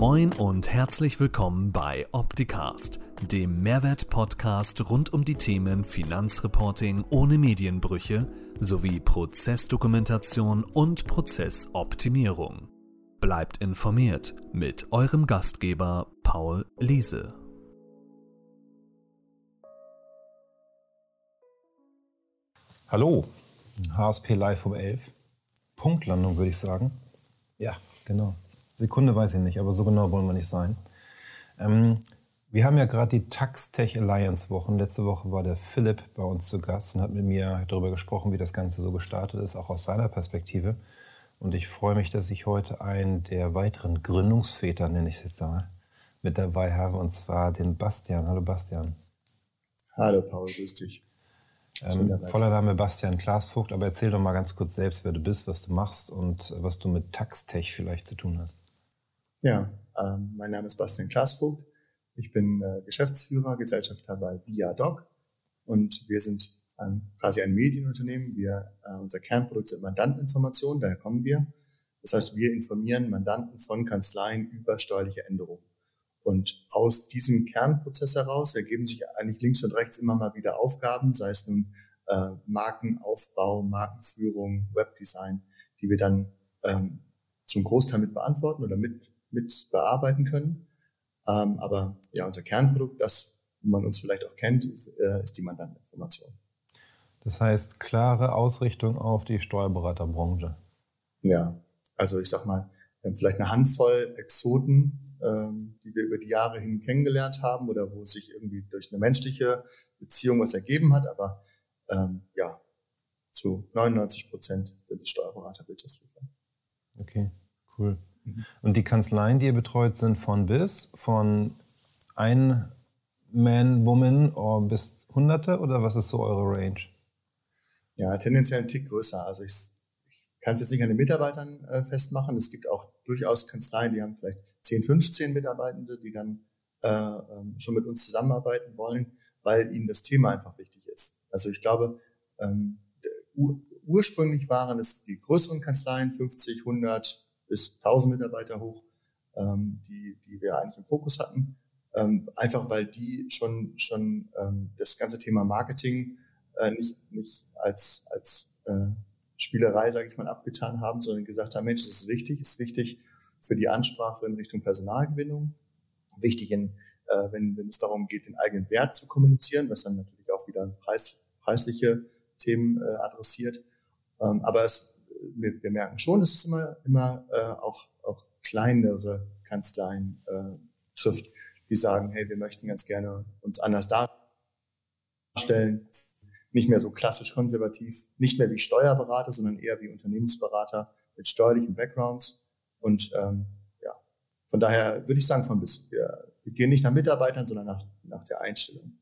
Moin und herzlich willkommen bei Opticast, dem Mehrwert-Podcast rund um die Themen Finanzreporting ohne Medienbrüche sowie Prozessdokumentation und Prozessoptimierung. Bleibt informiert mit eurem Gastgeber Paul Liese. Hallo, HSP Live um 11. Punktlandung würde ich sagen. Ja, genau. Sekunde weiß ich nicht, aber so genau wollen wir nicht sein. Ähm, wir haben ja gerade die Tax Tech Alliance Wochen. Letzte Woche war der Philipp bei uns zu Gast und hat mit mir darüber gesprochen, wie das Ganze so gestartet ist, auch aus seiner Perspektive. Und ich freue mich, dass ich heute einen der weiteren Gründungsväter, nenne ich es jetzt mal, mit dabei habe, und zwar den Bastian. Hallo Bastian. Hallo Paul, grüß dich. Ähm, voller Name Bastian Klaasvogt, aber erzähl doch mal ganz kurz selbst, wer du bist, was du machst und was du mit Taxtech vielleicht zu tun hast. Ja, ähm, mein Name ist Bastian Klaasvogt. Ich bin äh, Geschäftsführer, Gesellschafter bei ViaDoc und wir sind ähm, quasi ein Medienunternehmen. Wir, äh, unser Kernprodukt sind Mandanteninformationen, daher kommen wir. Das heißt, wir informieren Mandanten von Kanzleien über steuerliche Änderungen. Und aus diesem Kernprozess heraus ergeben sich eigentlich links und rechts immer mal wieder Aufgaben, sei es nun äh, Markenaufbau, Markenführung, Webdesign, die wir dann ähm, zum Großteil mit beantworten oder mit mit bearbeiten können. Ähm, aber ja, unser Kernprodukt, das wo man uns vielleicht auch kennt, ist, äh, ist die Mandanteninformation. Das heißt, klare Ausrichtung auf die Steuerberaterbranche. Ja, also ich sag mal, vielleicht eine Handvoll Exoten, ähm, die wir über die Jahre hin kennengelernt haben oder wo sich irgendwie durch eine menschliche Beziehung was ergeben hat, aber ähm, ja, zu 99 Prozent sind die Steuerberater Wirtschaftsprüfer. Okay, cool. Mhm. Und die Kanzleien, die ihr betreut, sind von bis, von ein Man, Woman or bis Hunderte oder was ist so eure Range? Ja, tendenziell ein Tick größer. Also ich, ich kann es jetzt nicht an den Mitarbeitern äh, festmachen. Es gibt auch durchaus Kanzleien, die haben vielleicht 10, 15 Mitarbeitende, die dann äh, ähm, schon mit uns zusammenarbeiten wollen, weil ihnen das Thema einfach wichtig ist. Also ich glaube, ähm, ur ursprünglich waren es die größeren Kanzleien, 50, 100, bis 1000 Mitarbeiter hoch, ähm, die, die wir eigentlich im Fokus hatten. Ähm, einfach weil die schon, schon ähm, das ganze Thema Marketing äh, nicht, nicht als, als äh, Spielerei, sage ich mal, abgetan haben, sondern gesagt haben, Mensch, das ist wichtig, ist wichtig für die Ansprache in Richtung Personalgewinnung, wichtig, in, äh, wenn, wenn es darum geht, den eigenen Wert zu kommunizieren, was dann natürlich auch wieder Preis, preisliche Themen äh, adressiert. Ähm, aber es wir, wir merken schon, dass es immer, immer äh, auch, auch kleinere Kanzleien äh, trifft, die sagen, hey, wir möchten ganz gerne uns anders darstellen, nicht mehr so klassisch konservativ, nicht mehr wie Steuerberater, sondern eher wie Unternehmensberater mit steuerlichen Backgrounds. Und ähm, ja, von daher würde ich sagen, von bis. Wir, wir gehen nicht nach Mitarbeitern, sondern nach, nach der Einstellung.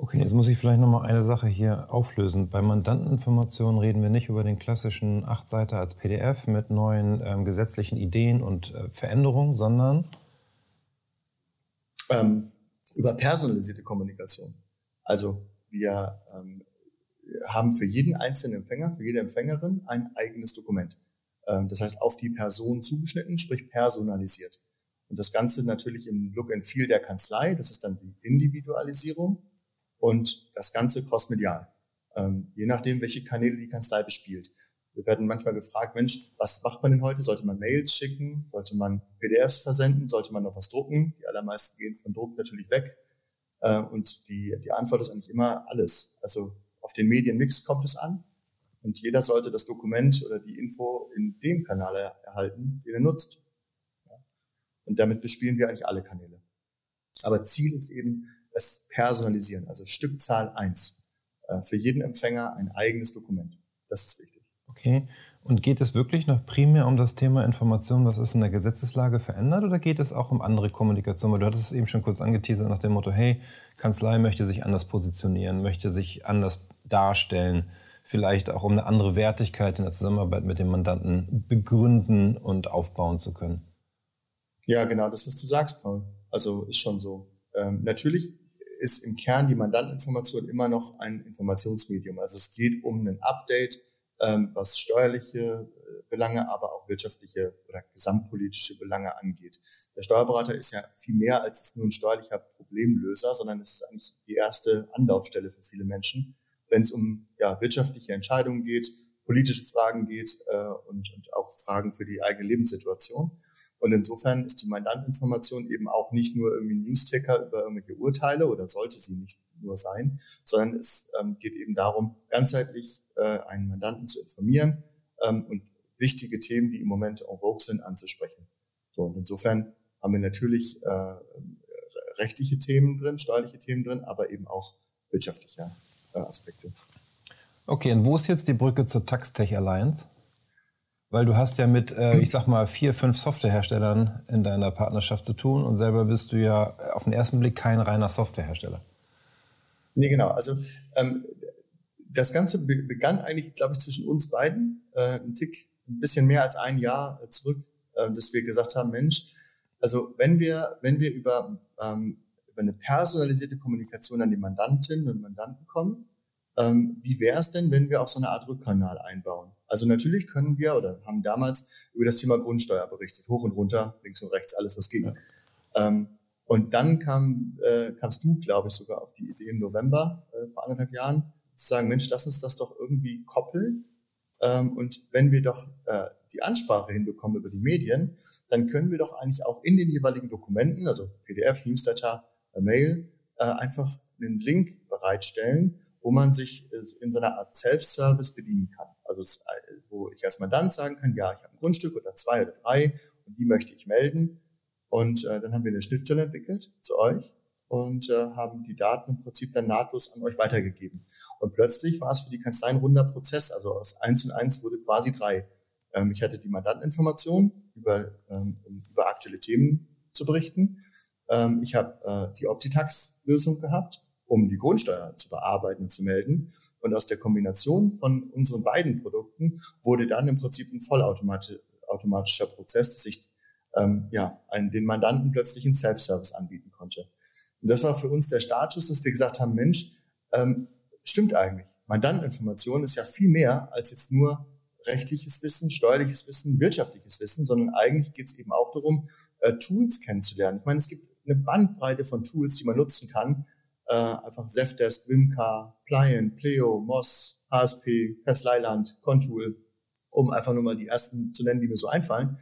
Okay, jetzt muss ich vielleicht nochmal eine Sache hier auflösen. Bei Mandanteninformationen reden wir nicht über den klassischen Achtseiter als PDF mit neuen ähm, gesetzlichen Ideen und äh, Veränderungen, sondern ähm, über personalisierte Kommunikation. Also wir ähm, haben für jeden einzelnen Empfänger, für jede Empfängerin ein eigenes Dokument. Ähm, das heißt, auf die Person zugeschnitten, sprich personalisiert. Und das Ganze natürlich im Look and Feel der Kanzlei, das ist dann die Individualisierung und das Ganze crossmedial. Ähm, je nachdem, welche Kanäle die Kanzlei bespielt. Wir werden manchmal gefragt, Mensch, was macht man denn heute? Sollte man Mails schicken? Sollte man PDFs versenden? Sollte man noch was drucken? Die allermeisten gehen von Druck natürlich weg. Äh, und die, die Antwort ist eigentlich immer alles. Also auf den Medienmix kommt es an. Und jeder sollte das Dokument oder die Info in dem Kanal erhalten, den er nutzt. Und damit bespielen wir eigentlich alle Kanäle. Aber Ziel ist eben, es personalisieren, also Stückzahl 1. Äh, für jeden Empfänger ein eigenes Dokument. Das ist wichtig. Okay. Und geht es wirklich noch primär um das Thema Information, was ist in der Gesetzeslage verändert, oder geht es auch um andere Kommunikation? Weil du hattest es eben schon kurz angeteasert nach dem Motto, hey, Kanzlei möchte sich anders positionieren, möchte sich anders darstellen, vielleicht auch um eine andere Wertigkeit in der Zusammenarbeit mit dem Mandanten begründen und aufbauen zu können. Ja, genau das, was du sagst, Paul. Also ist schon so. Ähm, natürlich ist im Kern die Mandanteninformation immer noch ein Informationsmedium. Also es geht um ein Update, ähm, was steuerliche Belange, aber auch wirtschaftliche oder gesamtpolitische Belange angeht. Der Steuerberater ist ja viel mehr als nur ein steuerlicher Problemlöser, sondern es ist eigentlich die erste Anlaufstelle für viele Menschen, wenn es um ja, wirtschaftliche Entscheidungen geht, politische Fragen geht äh, und, und auch Fragen für die eigene Lebenssituation. Und insofern ist die Mandantinformation eben auch nicht nur irgendwie ein Newsticker über irgendwelche Urteile oder sollte sie nicht nur sein, sondern es ähm, geht eben darum, ganzheitlich äh, einen Mandanten zu informieren ähm, und wichtige Themen, die im Moment en vogue sind, anzusprechen. So, und insofern haben wir natürlich äh, rechtliche Themen drin, steuerliche Themen drin, aber eben auch wirtschaftliche äh, Aspekte. Okay, und wo ist jetzt die Brücke zur Taxtech Alliance? Weil du hast ja mit, äh, ich sag mal, vier, fünf Softwareherstellern in deiner Partnerschaft zu tun und selber bist du ja auf den ersten Blick kein reiner Softwarehersteller. Nee, genau. Also ähm, das Ganze begann eigentlich, glaube ich, zwischen uns beiden, äh, ein Tick, ein bisschen mehr als ein Jahr zurück, äh, dass wir gesagt haben, Mensch, also wenn wir, wenn wir über, ähm, über eine personalisierte Kommunikation an die Mandantinnen und Mandanten kommen, ähm, wie wäre es denn, wenn wir auch so eine Art Rückkanal einbauen? Also natürlich können wir oder haben damals über das Thema Grundsteuer berichtet, hoch und runter, links und rechts, alles was ging. Ähm, und dann kam, äh, kamst du, glaube ich, sogar auf die Idee im November äh, vor anderthalb Jahren, zu sagen, Mensch, lass uns das doch irgendwie koppeln. Ähm, und wenn wir doch äh, die Ansprache hinbekommen über die Medien, dann können wir doch eigentlich auch in den jeweiligen Dokumenten, also PDF, Newsletter, äh, Mail, äh, einfach einen Link bereitstellen, wo man sich äh, in so einer Art Self-Service bedienen kann. Also äh, wo ich als Mandant sagen kann, ja, ich habe ein Grundstück oder zwei oder drei und die möchte ich melden. Und äh, dann haben wir eine Schnittstelle entwickelt zu euch und äh, haben die Daten im Prinzip dann nahtlos an euch weitergegeben. Und plötzlich war es für die Kanzlei ein runder Prozess. Also aus eins und eins wurde quasi drei. Ähm, ich hatte die Mandanteninformation über, ähm, über aktuelle Themen zu berichten. Ähm, ich habe äh, die Optitax-Lösung gehabt, um die Grundsteuer zu bearbeiten und zu melden. Und aus der Kombination von unseren beiden Produkten wurde dann im Prinzip ein vollautomatischer Prozess, dass ich ähm, ja, einen, den Mandanten plötzlich einen Self-Service anbieten konnte. Und das war für uns der Startschuss, dass wir gesagt haben, Mensch, ähm, stimmt eigentlich. Mandanteninformation ist ja viel mehr als jetzt nur rechtliches Wissen, steuerliches Wissen, wirtschaftliches Wissen, sondern eigentlich geht es eben auch darum, äh, Tools kennenzulernen. Ich meine, es gibt eine Bandbreite von Tools, die man nutzen kann, äh, einfach Zefdesk, Wimka, Pliant, Pleo, Moss, HSP, Kanzleiland, Contool, um einfach nur mal die ersten zu nennen, die mir so einfallen.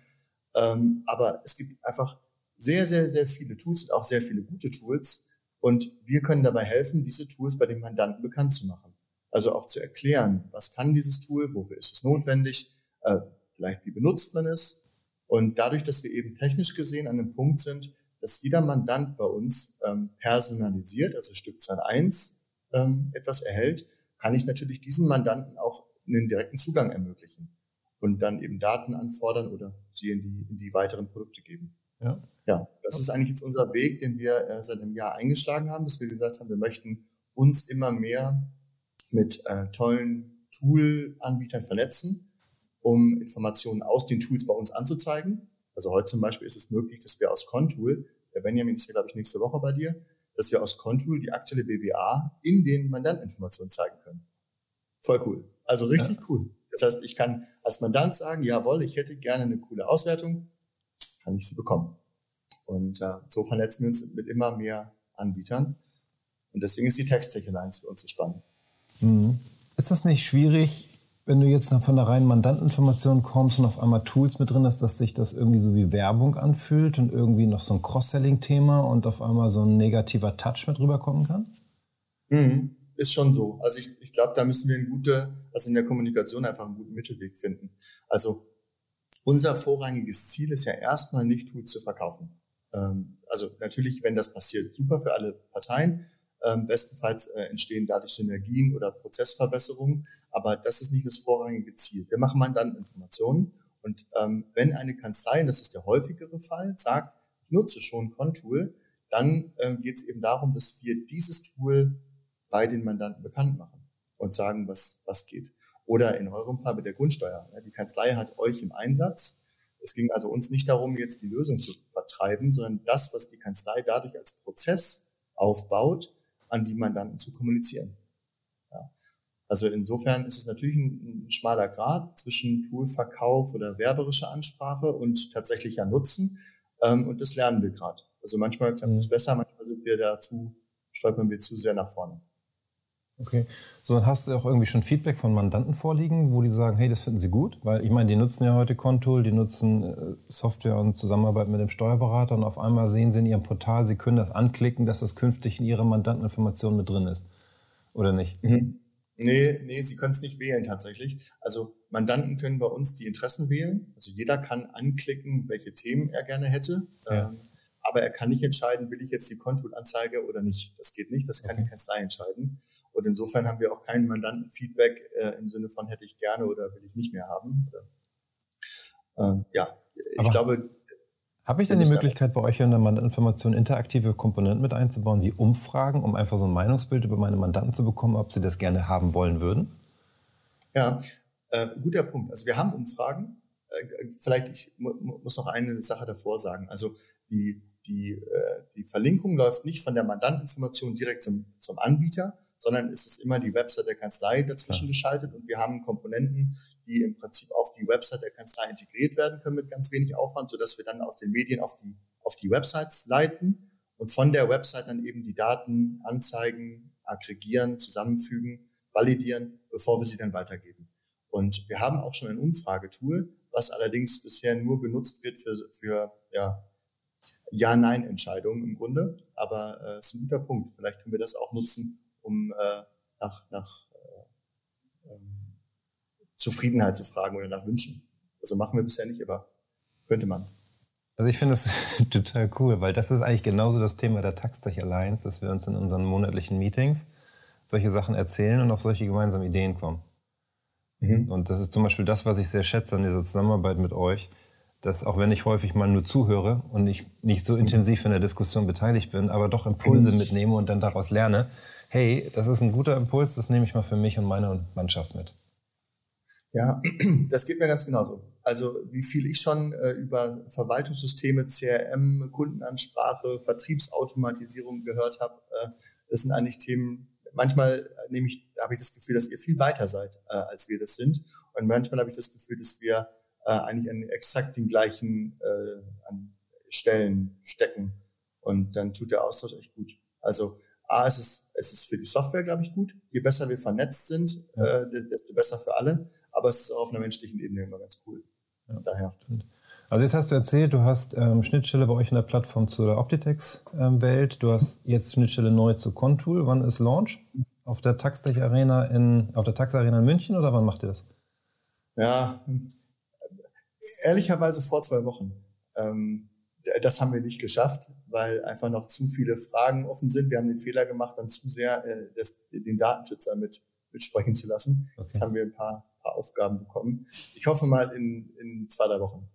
Ähm, aber es gibt einfach sehr, sehr, sehr viele Tools und auch sehr viele gute Tools. Und wir können dabei helfen, diese Tools bei den Mandanten bekannt zu machen. Also auch zu erklären, was kann dieses Tool, wofür ist es notwendig, äh, vielleicht wie benutzt man es. Und dadurch, dass wir eben technisch gesehen an einem Punkt sind, dass jeder Mandant bei uns ähm, personalisiert, also Stückzahl 1, ähm, etwas erhält, kann ich natürlich diesen Mandanten auch einen direkten Zugang ermöglichen und dann eben Daten anfordern oder sie in die, in die weiteren Produkte geben. Ja. ja, das ist eigentlich jetzt unser Weg, den wir äh, seit einem Jahr eingeschlagen haben, dass wir gesagt haben, wir möchten uns immer mehr mit äh, tollen Tool-Anbietern vernetzen, um Informationen aus den Tools bei uns anzuzeigen. Also heute zum Beispiel ist es möglich, dass wir aus Contool der Benjamin ist ja, glaube ich, nächste Woche bei dir, dass wir aus Contool die aktuelle BWA in den Mandanteninformationen zeigen können. Voll cool. Also richtig ja. cool. Das heißt, ich kann als Mandant sagen, jawohl, ich hätte gerne eine coole Auswertung, kann ich sie bekommen. Und äh, so vernetzen wir uns mit immer mehr Anbietern. Und deswegen ist die Text-Tech Alliance für uns so spannend. Mhm. Ist das nicht schwierig, wenn du jetzt von der reinen Mandantinformation kommst und auf einmal Tools mit drin hast, dass sich das irgendwie so wie Werbung anfühlt und irgendwie noch so ein Cross-Selling-Thema und auf einmal so ein negativer Touch mit rüberkommen kann? Mhm. Ist schon so. Also ich, ich glaube, da müssen wir eine gute, also in der Kommunikation einfach einen guten Mittelweg finden. Also unser vorrangiges Ziel ist ja erstmal nicht Tools zu verkaufen. Ähm, also natürlich, wenn das passiert, super für alle Parteien. Ähm, bestenfalls äh, entstehen dadurch Synergien oder Prozessverbesserungen. Aber das ist nicht das vorrangige Ziel. Wir machen Mandanteninformationen. Und ähm, wenn eine Kanzlei, und das ist der häufigere Fall, sagt, ich nutze schon Contool, dann ähm, geht es eben darum, dass wir dieses Tool bei den Mandanten bekannt machen und sagen, was, was geht. Oder in eurem Fall mit der Grundsteuer. Ja, die Kanzlei hat euch im Einsatz. Es ging also uns nicht darum, jetzt die Lösung zu vertreiben, sondern das, was die Kanzlei dadurch als Prozess aufbaut, an die Mandanten zu kommunizieren. Also insofern ist es natürlich ein, ein schmaler Grad zwischen Toolverkauf oder werberischer Ansprache und tatsächlicher Nutzen. Ähm, und das lernen wir gerade. Also manchmal klappt es mhm. besser, manchmal sind wir dazu, stolpern wir zu sehr nach vorne. Okay. So, dann hast du auch irgendwie schon Feedback von Mandanten vorliegen, wo die sagen, hey, das finden sie gut? Weil ich meine, die nutzen ja heute Contool, die nutzen äh, Software und Zusammenarbeit mit dem Steuerberater und auf einmal sehen sie in ihrem Portal, sie können das anklicken, dass das künftig in ihrer Mandanteninformation mit drin ist. Oder nicht? Mhm. Nee, nee, sie können es nicht wählen tatsächlich. Also Mandanten können bei uns die Interessen wählen. Also jeder kann anklicken, welche Themen er gerne hätte. Ja. Ähm, aber er kann nicht entscheiden, will ich jetzt die Contool-Anzeige oder nicht. Das geht nicht, das kann okay. die Kanzlei entscheiden. Und insofern haben wir auch keinen Mandantenfeedback äh, im Sinne von hätte ich gerne oder will ich nicht mehr haben. Ähm, ja, ich Aber glaube. Habe ich denn die Möglichkeit, bei euch in der Mandanteninformation interaktive Komponenten mit einzubauen, wie Umfragen, um einfach so ein Meinungsbild über meine Mandanten zu bekommen, ob sie das gerne haben wollen würden? Ja, äh, guter Punkt. Also wir haben Umfragen. Äh, vielleicht, ich mu muss noch eine Sache davor sagen. Also die, die, äh, die Verlinkung läuft nicht von der Mandanteninformation direkt zum, zum Anbieter, sondern ist es immer die Website der Kanzlei dazwischen geschaltet und wir haben Komponenten, die im Prinzip auf die Website der Kanzlei integriert werden können mit ganz wenig Aufwand, sodass wir dann aus den Medien auf die, auf die Websites leiten und von der Website dann eben die Daten anzeigen, aggregieren, zusammenfügen, validieren, bevor wir sie dann weitergeben. Und wir haben auch schon ein Umfragetool, was allerdings bisher nur benutzt wird für, für ja, Ja-Nein-Entscheidungen im Grunde. Aber äh, ist ein guter Punkt. Vielleicht können wir das auch nutzen, um äh, nach, nach äh, ähm, Zufriedenheit zu fragen oder nach Wünschen. Also machen wir bisher nicht, aber könnte man. Also ich finde das total cool, weil das ist eigentlich genauso das Thema der Taxtech Alliance, dass wir uns in unseren monatlichen Meetings solche Sachen erzählen und auf solche gemeinsamen Ideen kommen. Mhm. Und das ist zum Beispiel das, was ich sehr schätze an dieser Zusammenarbeit mit euch, dass auch wenn ich häufig mal nur zuhöre und nicht, nicht so intensiv in der Diskussion beteiligt bin, aber doch Impulse mhm. mitnehme und dann daraus lerne, hey, das ist ein guter Impuls, das nehme ich mal für mich und meine Mannschaft mit. Ja, das geht mir ganz genauso. Also wie viel ich schon äh, über Verwaltungssysteme, CRM, Kundenansprache, Vertriebsautomatisierung gehört habe, äh, das sind eigentlich Themen, manchmal nehme ich, habe ich das Gefühl, dass ihr viel weiter seid, äh, als wir das sind. Und manchmal habe ich das Gefühl, dass wir äh, eigentlich an exakt den gleichen äh, Stellen stecken. Und dann tut der Austausch echt gut. Also A, es ist, es ist für die Software, glaube ich, gut. Je besser wir vernetzt sind, ja. äh, desto besser für alle. Aber es ist auch auf einer menschlichen Ebene immer ganz cool. Ja, Daher. Stimmt. Also jetzt hast du erzählt, du hast ähm, Schnittstelle bei euch in der Plattform zur Optitex-Welt. Ähm, du hast jetzt Schnittstelle neu zu Contool. Wann ist Launch? Auf der Taxtech Arena in, auf der Tax Arena in München oder wann macht ihr das? Ja, ehrlicherweise vor zwei Wochen. Ähm, das haben wir nicht geschafft, weil einfach noch zu viele Fragen offen sind. Wir haben den Fehler gemacht, dann zu sehr äh, das, den Datenschützer mit mitsprechen zu lassen. Okay. Jetzt haben wir ein paar, paar Aufgaben bekommen. Ich hoffe mal in, in zwei, drei Wochen.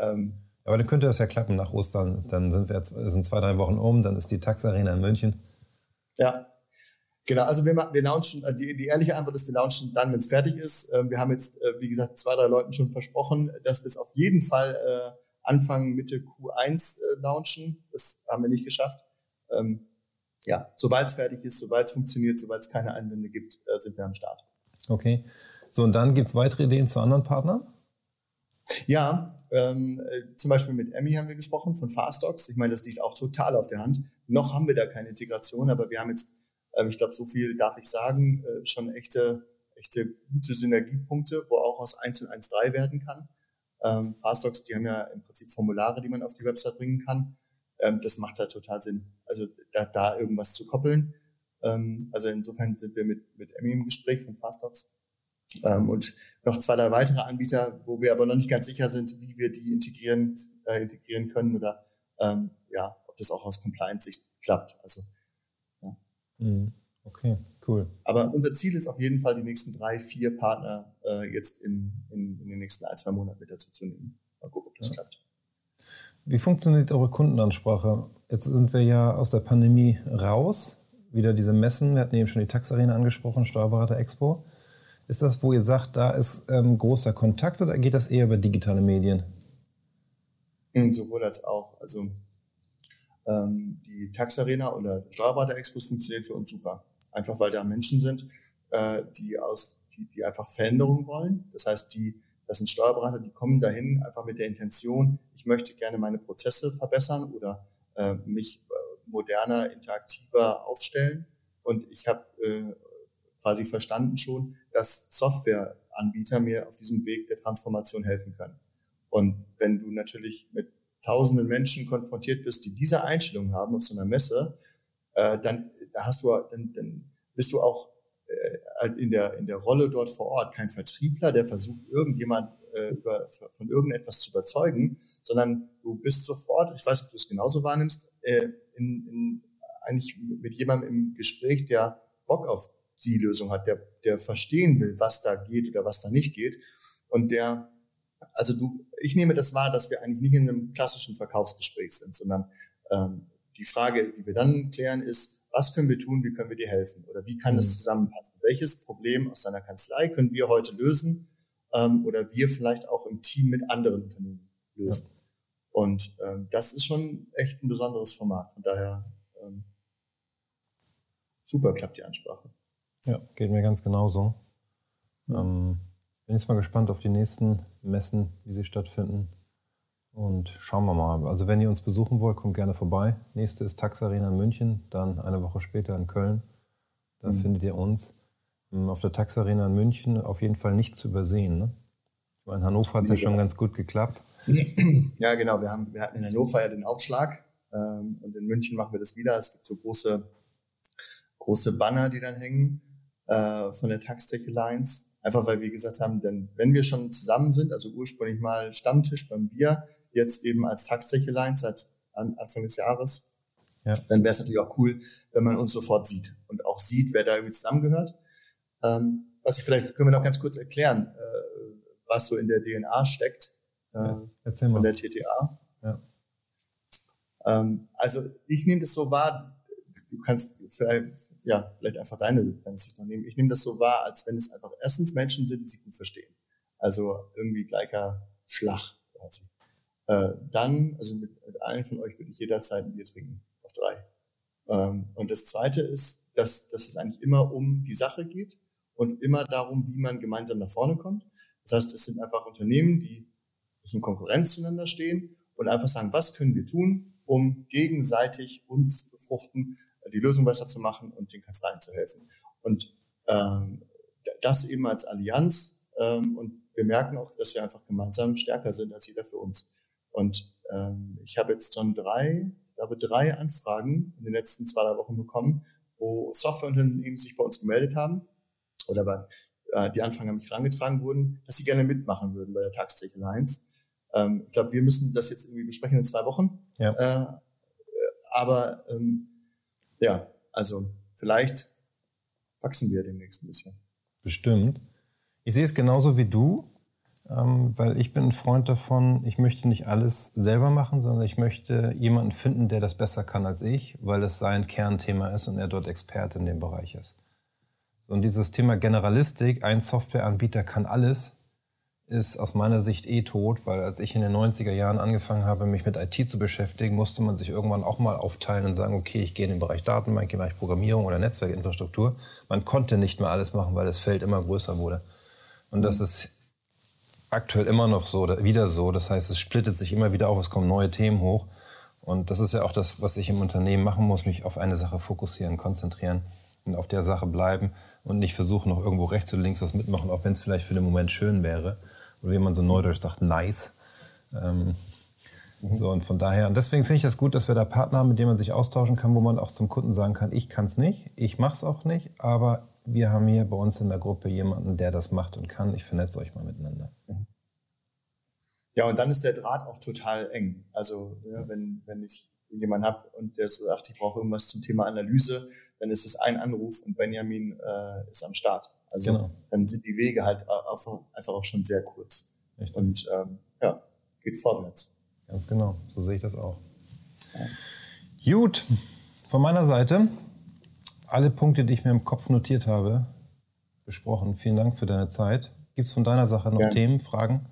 Ähm, aber dann könnte das ja klappen nach Ostern. Dann sind wir jetzt, sind zwei, drei Wochen um, dann ist die Tax-Arena in München. Ja, Genau, also wir, wir launchen, äh, die, die ehrliche Antwort ist, wir launchen dann, wenn es fertig ist. Ähm, wir haben jetzt, äh, wie gesagt, zwei, drei Leuten schon versprochen, dass wir es auf jeden Fall äh, Anfang, Mitte Q1 äh, launchen. Das haben wir nicht geschafft. Ähm, ja, sobald es fertig ist, sobald es funktioniert, sobald es keine Einwände gibt, äh, sind wir am Start. Okay. So, und dann gibt es weitere Ideen zu anderen Partnern? Ja, ähm, äh, zum Beispiel mit Emmy haben wir gesprochen von Fastox. Ich meine, das liegt auch total auf der Hand. Noch haben wir da keine Integration, aber wir haben jetzt, ähm, ich glaube, so viel darf ich sagen, äh, schon echte, echte gute Synergiepunkte, wo auch aus 1 und 1 3 werden kann. Ähm, Fastdocs, die haben ja im Prinzip Formulare, die man auf die Website bringen kann. Ähm, das macht halt total Sinn. Also da, da irgendwas zu koppeln. Ähm, also insofern sind wir mit, mit Emmy im Gespräch von Fastdocs. Ähm, und noch zwei, drei weitere Anbieter, wo wir aber noch nicht ganz sicher sind, wie wir die integrieren, äh, integrieren können oder ähm, ja, ob das auch aus Compliance-Sicht klappt. Also ja. Mhm. Okay, cool. Aber unser Ziel ist auf jeden Fall, die nächsten drei, vier Partner äh, jetzt in, in, in, den nächsten ein, zwei Monaten mit dazu zu nehmen. Mal gucken, ob das ja. klappt. Wie funktioniert eure Kundenansprache? Jetzt sind wir ja aus der Pandemie raus. Wieder diese Messen, wir hatten eben schon die Taxarena angesprochen, Steuerberater Expo. Ist das, wo ihr sagt, da ist ähm, großer Kontakt oder geht das eher über digitale Medien? Hm, sowohl als auch. Also ähm, die Taxarena oder Steuerberater Expos funktioniert für uns super einfach weil da Menschen sind. äh, die aus, die, die einfach Veränderungen wollen. Das heißt, die, das sind Steuerberater, die kommen dahin einfach mit der Intention, ich möchte gerne meine Prozesse verbessern oder äh, mich äh, moderner, interaktiver aufstellen. Und ich habe äh, quasi verstanden schon, dass Softwareanbieter mir auf diesem Weg der Transformation helfen können. Und wenn du natürlich mit tausenden Menschen konfrontiert bist, die diese Einstellung haben auf so einer Messe, äh, dann da hast du, dann, dann bist du auch äh, in der in der Rolle dort vor Ort kein Vertriebler, der versucht irgendjemand äh, über, von irgendetwas zu überzeugen, sondern du bist sofort, ich weiß nicht, ob du es genauso wahrnimmst, äh, in, in, eigentlich mit jemandem im Gespräch, der Bock auf die Lösung hat, der, der verstehen will, was da geht oder was da nicht geht. Und der also du, ich nehme das wahr, dass wir eigentlich nicht in einem klassischen Verkaufsgespräch sind, sondern ähm, die Frage, die wir dann klären, ist, was können wir tun, wie können wir dir helfen oder wie kann das mhm. zusammenpassen? Welches Problem aus deiner Kanzlei können wir heute lösen ähm, oder wir vielleicht auch im Team mit anderen Unternehmen lösen? Ja. Und ähm, das ist schon echt ein besonderes Format. Von daher ähm, super klappt die Ansprache. Ja, geht mir ganz genauso. Ähm, bin jetzt mal gespannt auf die nächsten Messen, wie sie stattfinden. Und schauen wir mal. Also wenn ihr uns besuchen wollt, kommt gerne vorbei. Nächste ist Tax Arena in München, dann eine Woche später in Köln. Da mhm. findet ihr uns. Hm, auf der Tax Arena in München auf jeden Fall nicht zu übersehen. Ne? In Hannover hat es ja schon ganz gut geklappt. Ja, genau. Wir, haben, wir hatten in Hannover ja den Aufschlag ähm, und in München machen wir das wieder. Es gibt so große, große Banner, die dann hängen äh, von der Tax Tech Alliance. Einfach weil wir gesagt haben, denn wenn wir schon zusammen sind, also ursprünglich mal Stammtisch beim Bier, jetzt eben als Taxtech Alliance seit Anfang des Jahres, ja. dann wäre es natürlich auch cool, wenn man uns sofort sieht und auch sieht, wer da irgendwie zusammengehört. Ähm, was ich vielleicht, können wir noch ganz kurz erklären, äh, was so in der DNA steckt äh, ja, von der TTA. Ja. Ähm, also ich nehme das so wahr, du kannst vielleicht ja, vielleicht einfach deine, deine Sicht noch nehmen. Ich nehme das so wahr, als wenn es einfach erstens Menschen sind, die sich gut verstehen. Also irgendwie gleicher Schlag quasi. Äh, dann, also mit, mit allen von euch würde ich jederzeit ein Bier trinken. Auf drei. Ähm, und das zweite ist, dass, dass es eigentlich immer um die Sache geht und immer darum, wie man gemeinsam nach vorne kommt. Das heißt, es sind einfach Unternehmen, die in Konkurrenz zueinander stehen und einfach sagen, was können wir tun, um gegenseitig uns zu befruchten, die Lösung besser zu machen und den Kanzleien zu helfen. Und ähm, das eben als Allianz. Ähm, und wir merken auch, dass wir einfach gemeinsam stärker sind als jeder für uns. Und ähm, ich habe jetzt schon drei, ich glaube drei Anfragen in den letzten zwei, drei Wochen bekommen, wo Softwareunternehmen sich bei uns gemeldet haben oder bei, äh, die Anfragen an mich herangetragen wurden, dass sie gerne mitmachen würden bei der Taxtech Alliance. Ähm, ich glaube, wir müssen das jetzt irgendwie besprechen in zwei Wochen. Ja. Äh, aber ähm, ja, also vielleicht wachsen wir demnächst ein bisschen. Bestimmt. Ich sehe es genauso wie du, weil ich bin ein Freund davon, ich möchte nicht alles selber machen, sondern ich möchte jemanden finden, der das besser kann als ich, weil es sein Kernthema ist und er dort Experte in dem Bereich ist. und dieses Thema Generalistik, ein Softwareanbieter kann alles, ist aus meiner Sicht eh tot, weil als ich in den 90er Jahren angefangen habe, mich mit IT zu beschäftigen, musste man sich irgendwann auch mal aufteilen und sagen, okay, ich gehe in den Bereich Datenbank, in den Bereich Programmierung oder Netzwerkinfrastruktur. Man konnte nicht mehr alles machen, weil das Feld immer größer wurde. Und das ist aktuell immer noch so, wieder so. Das heißt, es splittet sich immer wieder auf, es kommen neue Themen hoch. Und das ist ja auch das, was ich im Unternehmen machen muss, mich auf eine Sache fokussieren, konzentrieren und auf der Sache bleiben und nicht versuchen, noch irgendwo rechts oder links was mitmachen, auch wenn es vielleicht für den Moment schön wäre oder wie man so neudeutsch sagt, nice. Ähm, mhm. So, und von daher, und deswegen finde ich das gut, dass wir da Partner haben, mit denen man sich austauschen kann, wo man auch zum Kunden sagen kann, ich kann es nicht, ich mache es auch nicht, aber wir haben hier bei uns in der Gruppe jemanden, der das macht und kann. Ich vernetze euch mal miteinander. Mhm. Ja, und dann ist der Draht auch total eng. Also ja, wenn, wenn ich jemanden habe und der sagt, ich brauche irgendwas zum Thema Analyse, dann ist es ein Anruf und Benjamin äh, ist am Start. Also genau. dann sind die Wege halt einfach auch schon sehr kurz. Richtig. Und ähm, ja, geht vorwärts. Ganz genau, so sehe ich das auch. Ja. Gut, von meiner Seite alle Punkte, die ich mir im Kopf notiert habe, besprochen. Vielen Dank für deine Zeit. Gibt es von deiner Sache noch ja. Themen, Fragen?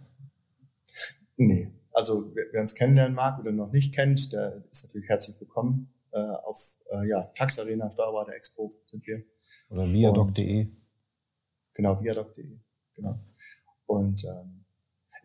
Nee, also wer, wer, uns kennenlernen mag oder noch nicht kennt, der ist natürlich herzlich willkommen. Äh, auf äh, ja, Tax Arena, Steuerberater Expo sind wir. Oder viadoc.de. Genau, viadoc.de. Genau. Und ähm,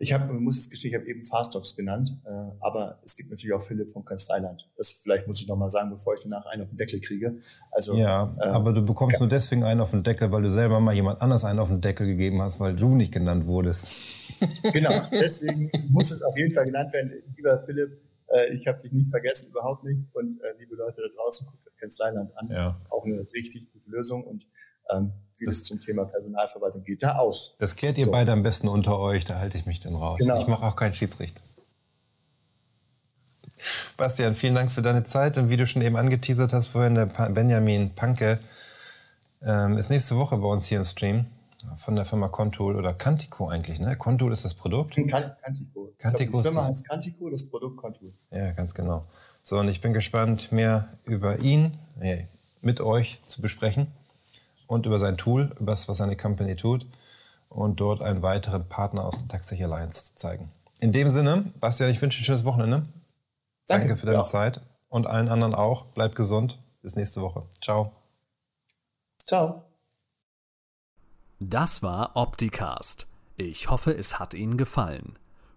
ich habe, muss es gestehen, ich habe eben Fastox genannt, äh, aber es gibt natürlich auch Philipp von Kanzleiland. Das vielleicht muss ich nochmal sagen, bevor ich danach einen auf den Deckel kriege. Also, ja, äh, aber du bekommst ja. nur deswegen einen auf den Deckel, weil du selber mal jemand anders einen auf den Deckel gegeben hast, weil du nicht genannt wurdest. Genau, deswegen muss es auf jeden Fall genannt werden. Lieber Philipp, äh, ich habe dich nicht vergessen, überhaupt nicht. Und äh, liebe Leute da draußen, guckt euch Kanzleiland an. Ja. Auch eine richtig gute Lösung und ähm, wie das, zum Thema Personalverwaltung geht, da aus. Das klärt ihr so. beide am besten unter euch, da halte ich mich dann raus. Genau. Ich mache auch keinen Schiedsrichter. Bastian, vielen Dank für deine Zeit. Und wie du schon eben angeteasert hast vorhin, der Benjamin Panke ähm, ist nächste Woche bei uns hier im Stream von der Firma Contool oder Cantico eigentlich, ne? Contool ist das Produkt? Cantico. Cantico die Firma heißt Cantico, das Produkt Contool. Ja, ganz genau. So, und ich bin gespannt, mehr über ihn, nee, mit euch zu besprechen und über sein Tool, über das, was seine Company tut und dort einen weiteren Partner aus der Taxi Alliance zu zeigen. In dem Sinne, Bastian, ich wünsche ein schönes Wochenende. Danke, Danke für deine ja. Zeit und allen anderen auch. Bleib gesund. Bis nächste Woche. Ciao. Ciao. Das war Opticast. Ich hoffe, es hat Ihnen gefallen.